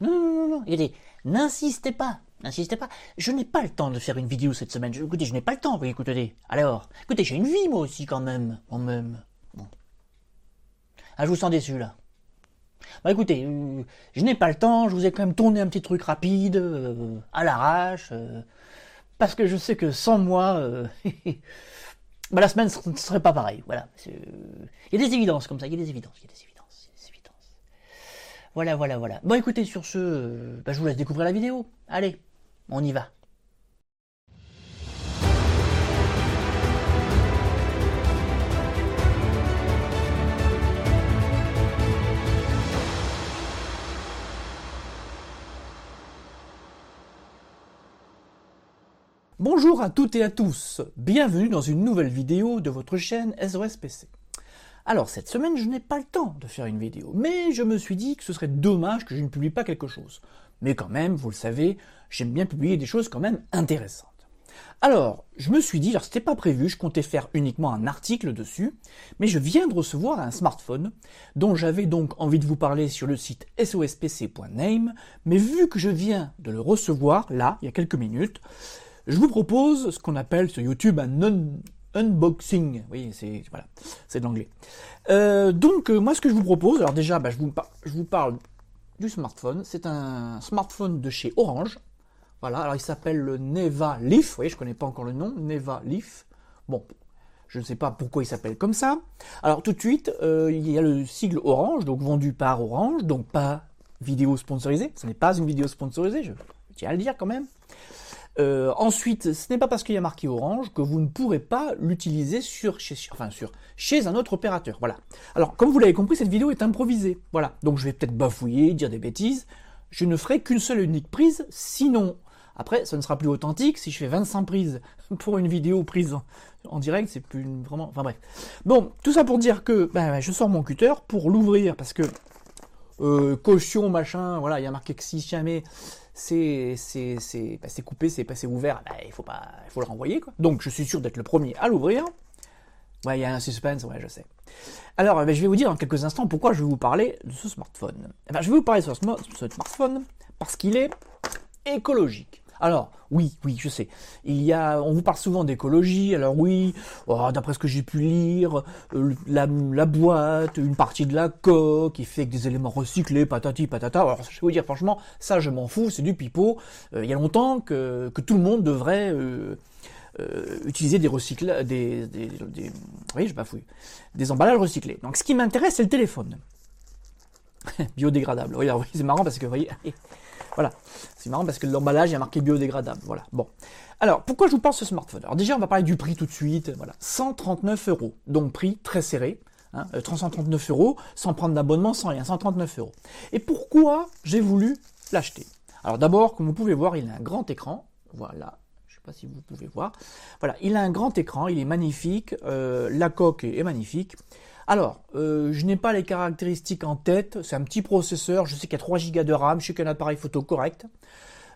Non, non, non, non. Écoutez, n'insistez pas. N'insistez pas. Je n'ai pas le temps de faire une vidéo cette semaine. Je, écoutez, je n'ai pas le temps. Oui, écoutez. Alors, écoutez, j'ai une vie moi aussi quand même. Quand même. Bon. Ah, je vous sens déçu là. Bah écoutez, euh, je n'ai pas le temps. Je vous ai quand même tourné un petit truc rapide, euh, à l'arrache, euh, parce que je sais que sans moi, bah, la semaine ne serait pas pareille. Voilà. Il y a des évidences comme ça. Il y a des évidences. Il y a des évidences. Il y a des évidences. Voilà, voilà, voilà. Bon, écoutez, sur ce, euh, bah, je vous laisse découvrir la vidéo. Allez, on y va. Bonjour à toutes et à tous, bienvenue dans une nouvelle vidéo de votre chaîne SOS PC. Alors cette semaine je n'ai pas le temps de faire une vidéo, mais je me suis dit que ce serait dommage que je ne publie pas quelque chose. Mais quand même, vous le savez, j'aime bien publier des choses quand même intéressantes. Alors, je me suis dit, alors c'était pas prévu, je comptais faire uniquement un article dessus, mais je viens de recevoir un smartphone dont j'avais donc envie de vous parler sur le site sospc.name, mais vu que je viens de le recevoir là, il y a quelques minutes, je vous propose ce qu'on appelle sur YouTube un un- unboxing. Oui, c'est voilà, c'est de l'anglais. Euh, donc euh, moi, ce que je vous propose, alors déjà, bah, je, vous parle du smartphone. C'est un smartphone de chez Orange. Voilà, alors il s'appelle le Neva Leaf. Vous voyez, je connais pas encore le nom, Neva Leaf. Bon, je ne sais pas pourquoi il s'appelle comme ça. Alors tout de suite, euh, il y a le sigle Orange, donc vendu par Orange, donc pas vidéo sponsorisée. Ce n'est pas une vidéo sponsorisée, je tiens à le dire quand même. Euh, ensuite, ce n'est pas parce qu'il y a marqué Orange que vous ne pourrez pas l'utiliser sur, chez, enfin, sur, chez un autre opérateur. Voilà. Alors, comme vous l'avez compris, cette vidéo est improvisée. Voilà. Donc, je vais peut-être bafouiller, dire des bêtises. Je ne ferai qu'une seule et unique prise, sinon, après, ça ne sera plus authentique. Si je fais 25 prises pour une vidéo prise en, direct, c'est plus vraiment. Enfin bref. Bon, tout ça pour dire que ben, je sors mon cutter pour l'ouvrir parce que euh, caution, machin, voilà, il y a marqué que si jamais c'est bah, coupé, c'est passé ouvert, bah, il faut pas, il faut le renvoyer quoi. Donc je suis sûr d'être le premier à l'ouvrir. Ouais, il y a un suspense, ouais, je sais. Alors, je vais vous dire dans quelques instants pourquoi je vais vous parler de ce smartphone. Je vais vous parler de ce smartphone parce qu'il est écologique. Alors, oui, oui, je sais. Il y a, on vous parle souvent d'écologie. Alors oui, oh, d'après ce que j'ai pu lire, euh, la, boîte, une partie de la coque, il fait avec des éléments recyclés, patati patata. Alors, je vais vous dire franchement, ça, je m'en fous, c'est du pipeau. Euh, il y a longtemps que, que tout le monde devrait euh, utiliser des recyclages, des, des, des- oui, je bafouille, des emballages recyclés. Donc, ce qui m'intéresse, c'est le téléphone. biodégradable. Oui, oui, c'est marrant parce que, vous voyez, voilà, c'est marrant parce que l'emballage a marqué biodégradable. Voilà. Bon. Alors, pourquoi je vous parle de ce smartphone? Alors déjà, on va parler du prix tout de suite. Voilà, 139 euros. Donc prix très serré. Hein, euh, 339 euros, sans prendre d'abonnement, sans rien, 139 euros. Et pourquoi j'ai voulu l'acheter? Alors d'abord, comme vous pouvez voir, il a un grand écran. Voilà, si vous pouvez voir. Voilà, il a un grand écran, il est magnifique, euh, la coque est, magnifique. Alors, euh, je n'ai pas les caractéristiques en tête, c'est un petit processeur, je sais qu'il y a 3 Go de RAM, je sais qu'il un appareil photo correct.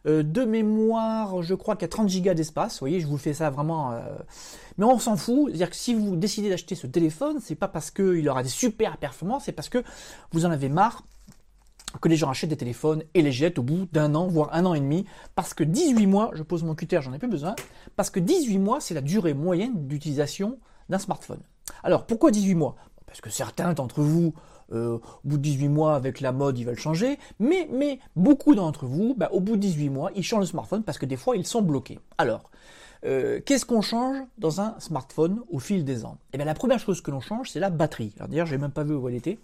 Euh, de mémoire, je crois qu'il y a 30 Go d'espace, vous voyez, je vous fais ça vraiment... Mais on s'en fout, c'est-à-dire que si vous décidez d'acheter ce téléphone, c'est pas parce qu'il aura des super performances, c'est parce que vous en avez marre que les gens achètent des téléphones et les jettent au bout d'un an, voire un an et demi, parce que 18 mois, je pose mon cutter, j'en ai plus besoin, parce que 18 mois, c'est la durée moyenne d'utilisation d'un smartphone. Alors, pourquoi 18 mois? Parce que certains d'entre vous, euh, au bout de 18 mois, avec la mode, ils veulent changer, mais, beaucoup d'entre vous, bah, au bout de 18 mois, ils changent le smartphone parce que des fois, ils sont bloqués. Alors, euh, qu'est-ce qu'on change dans un smartphone au fil des ans Eh bien, la première chose que l'on change, c'est la batterie. D'ailleurs, j'ai même pas vu où elle était.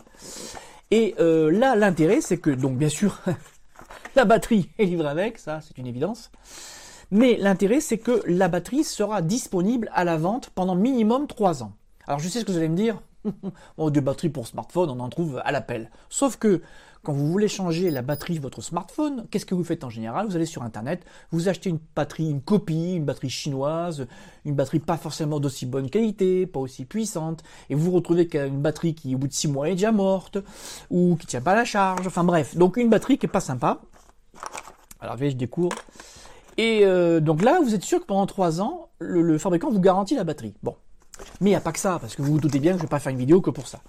Et euh, là, l'intérêt, c'est que, donc bien sûr, la batterie est livrée avec, ça c'est une évidence. Mais l'intérêt, c'est que la batterie sera disponible à la vente pendant minimum 3 ans. Alors je sais ce que vous allez me dire. bon, des batteries pour smartphone, on en trouve à l'appel. Sauf que quand vous voulez changer la batterie de votre smartphone, qu'est-ce que vous faites en général? Vous allez sur Internet, vous achetez une batterie, une copie, une batterie chinoise, une batterie pas forcément d'aussi bonne qualité, pas aussi puissante, et vous vous retrouvez qu'une batterie qui, au bout de 6 mois, est déjà morte, ou qui tient pas la charge, enfin bref, donc une batterie qui est pas sympa. Alors, je découvre. Et euh, donc là, vous êtes sûr que pendant 3 ans, le, le fabricant vous garantit la batterie. Bon. Mais il n'y a pas que ça, parce que vous vous doutez bien que je vais pas faire une vidéo que pour ça.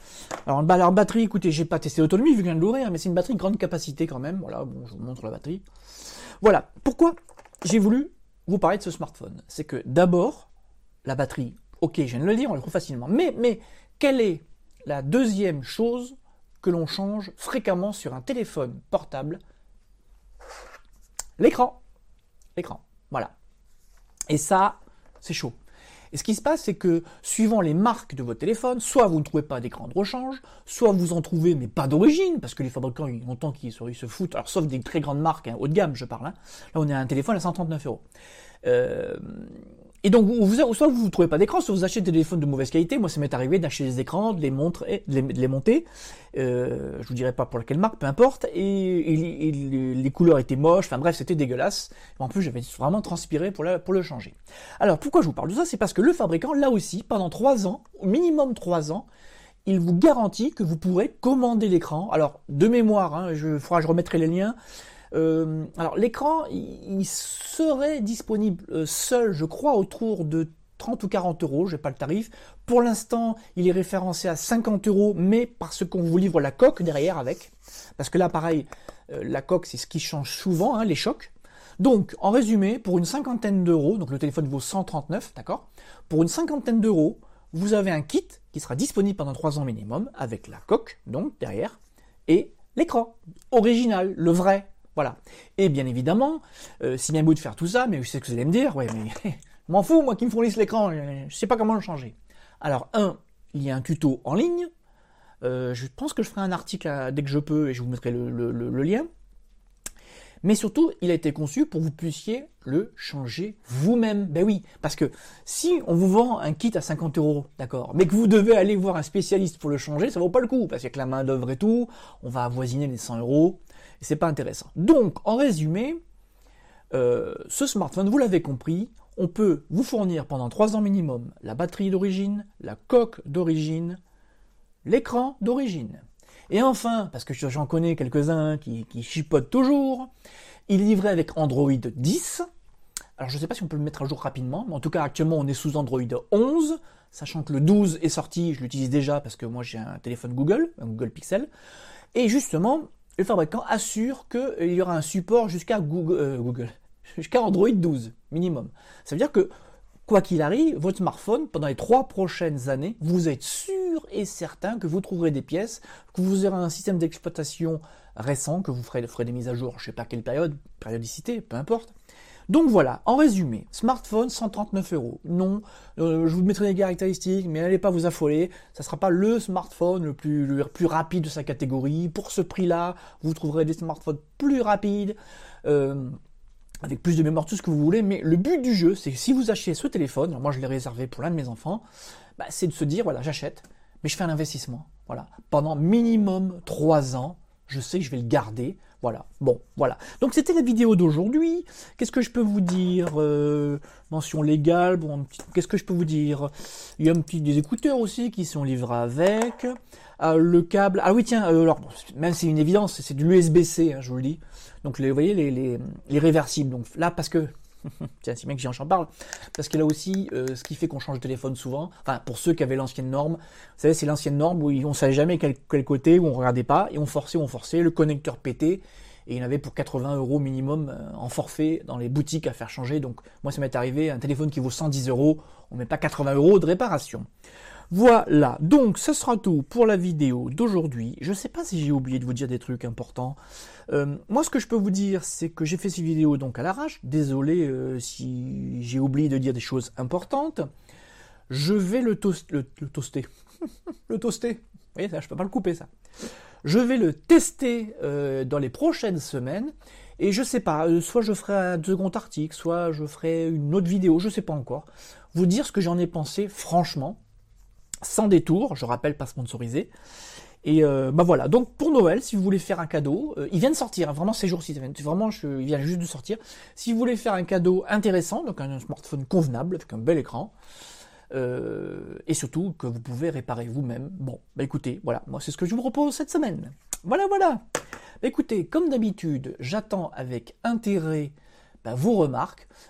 Alors, la batterie, écoutez, j'ai pas testé l'autonomie vu que je viens de l'ouvrir, mais c'est une batterie de grande capacité quand même. Voilà, bon, je vous montre la batterie. Voilà. Pourquoi j'ai voulu vous parler de ce smartphone? C'est que d'abord, la batterie, ok, je viens de le dire, on le trouve facilement. Mais, mais, quelle est la deuxième chose que l'on change fréquemment sur un téléphone portable? L'écran. L'écran. Voilà. Et ça, c'est chaud. Et ce qui se passe, c'est que suivant les marques de votre téléphone, soit vous ne trouvez pas d'écran de rechange, soit vous en trouvez, mais pas d'origine, parce que les fabricants, ils ont longtemps qu'ils se foutent, alors sauf des très grandes marques, hein, haut de gamme, je parle. Hein. Là, on a un téléphone à 139 euros. Euh, et donc, vous, soit vous ne trouvez pas d'écran, soit vous achetez des téléphones de mauvaise qualité. Moi, ça m'est arrivé d'acheter des écrans, de les, montrer, de les, monter. Euh, je vous dirai pas pour laquelle marque, peu importe. Et, les couleurs étaient moches. Enfin bref, c'était dégueulasse. En plus, j'avais vraiment transpiré pour, pour le changer. Alors, pourquoi je vous parle de ça? C'est parce que le fabricant, là aussi, pendant trois ans, au minimum trois ans, il vous garantit que vous pourrez commander l'écran. Alors, de mémoire, hein, je, je remettrai les liens. Euh, alors l'écran, il, serait disponible euh, seul, je crois, autour de 30 ou 40 euros, je n'ai pas le tarif. Pour l'instant, il est référencé à 50 euros, mais parce qu'on vous livre la coque derrière avec. Parce que là, pareil, euh, la coque, c'est ce qui change souvent, hein, les chocs. Donc, en résumé, pour une cinquantaine d'euros, donc le téléphone vaut 139, d'accord? Pour une cinquantaine d'euros, vous avez un kit qui sera disponible pendant 3 ans minimum, avec la coque, donc derrière, et l'écran original, le vrai, voilà. Et bien évidemment, euh, si bien beau de faire tout ça, mais je sais que vous allez me dire, ouais, mais m'en fous, moi qui me fournisse l'écran, je sais pas comment le changer. Alors, un, il y a un tuto en ligne. Euh, je pense que je ferai un article dès que je peux et je vous mettrai le, lien. Mais surtout, il a été conçu pour que vous puissiez le changer vous-même. Ben oui, parce que si on vous vend un kit à 50 euros, d'accord, mais que vous devez aller voir un spécialiste pour le changer, ça vaut pas le coup, parce que la main d'œuvre et tout, on va avoisiner les 100 euros c'est pas intéressant. Donc, en résumé, euh, ce smartphone, vous l'avez compris, on peut vous fournir pendant 3 ans minimum la batterie d'origine, la coque d'origine, l'écran d'origine. Et enfin, parce que j'en connais quelques-uns qui, qui chipotent toujours, il est livré avec Android 10. Alors je ne sais pas si on peut le mettre à jour rapidement, mais en tout cas actuellement on est sous Android 11, sachant que le 12 est sorti, je l'utilise déjà parce que moi j'ai un téléphone Google, un Google Pixel. Et justement, le fabricant assure qu'il y aura un support jusqu'à Google, euh, jusqu'à Android 12 minimum. Ça veut dire que quoi qu'il arrive, votre smartphone, pendant les trois prochaines années, vous êtes sûr et certain que vous trouverez des pièces, que vous aurez un système d'exploitation récent, que vous ferez, ferez des mises à jour, je ne sais pas quelle période, périodicité, peu importe. Donc voilà, en résumé, smartphone 139 euros. Non, euh, je vous mettrai les caractéristiques, mais n'allez pas vous affoler. Ça ne sera pas le smartphone le plus, rapide de sa catégorie. Pour ce prix-là, vous trouverez des smartphones plus rapides. Euh, avec plus de mémoire, tout ce que vous voulez, mais le but du jeu, c'est que si vous achetez ce téléphone, moi je l'ai réservé pour l'un de mes enfants, bah, c'est de se dire, voilà, j'achète, mais je fais un investissement, voilà, pendant minimum 3 ans, je sais que je vais le garder, voilà, bon, voilà. Donc c'était la vidéo d'aujourd'hui. Qu'est-ce que je peux vous dire euh, Mention légale, bon, qu'est-ce que je peux vous dire? Il y a un petit des écouteurs aussi qui sont livrés avec. Ah, le câble, ah oui tiens, euh, alors même c'est une évidence, c'est de l'USB-C, hein, je vous le dis. Donc les, vous voyez les, les, les réversibles. Donc là parce que Tiens, c'est bien que j'en parle. Parce que là aussi, euh, ce qui fait qu'on change de téléphone souvent, enfin, pour ceux qui avaient l'ancienne norme, vous savez, c'est l'ancienne norme où on savait jamais quel, côté, où on regardait pas, et on forçait, on forçait, le connecteur pétait, et il y en avait pour 80 euros minimum euh, en forfait dans les boutiques à faire changer. Donc, moi, ça m'est arrivé, un téléphone qui vaut 110 euros, on met pas 80 euros de réparation. Voilà, donc ce sera tout pour la vidéo d'aujourd'hui. Je ne sais pas si j'ai oublié de vous dire des trucs importants. Euh, moi, ce que je peux vous dire, c'est que j'ai fait ces vidéos donc à l'arrache. Désolé euh, si j'ai oublié de dire des choses importantes. Je vais le, le, toaster. le toaster. Vous voyez, ça, je peux pas le couper, ça. Je vais le tester euh, dans les prochaines semaines. Et je sais pas, soit je ferai un second article, soit je ferai une autre vidéo, je sais pas encore. Vous dire ce que j'en ai pensé, franchement sans détour, je rappelle pas sponsorisé. Et euh, bah voilà, donc pour Noël, si vous voulez faire un cadeau, euh, il vient de sortir, hein, vraiment ces jours-ci, il vient juste de sortir. Si vous voulez faire un cadeau intéressant, donc un smartphone convenable avec un bel écran, euh, et surtout que vous pouvez réparer vous-même. Bon, bah écoutez, voilà, moi c'est ce que je vous propose cette semaine. Voilà, voilà. Bah écoutez, comme d'habitude, j'attends avec intérêt bah, vos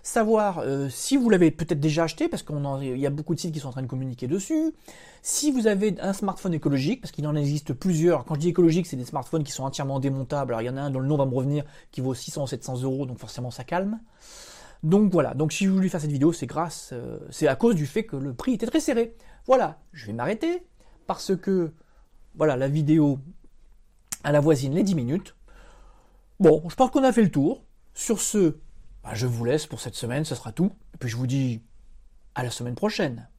savoir euh, si vous l'avez peut-être déjà acheté, parce qu'il y a beaucoup de sites qui sont en train de communiquer dessus, si vous avez un smartphone écologique, parce qu'il en existe plusieurs, quand je dis écologique, c'est des smartphones qui sont entièrement démontables, alors il y en a un dont le nom va me revenir, qui vaut 600 ou 700 euros, donc forcément ça calme. Donc voilà, donc si je voulais faire cette vidéo, c'est grâce, euh, c'est à cause du fait que le prix était très serré. Voilà, je vais m'arrêter, parce que, voilà, la vidéo, à la voisine les 10 minutes. Bon, je pense qu'on a fait le tour. Sur ce, je vous laisse pour cette semaine, ce sera tout. Et puis je vous dis à la semaine prochaine.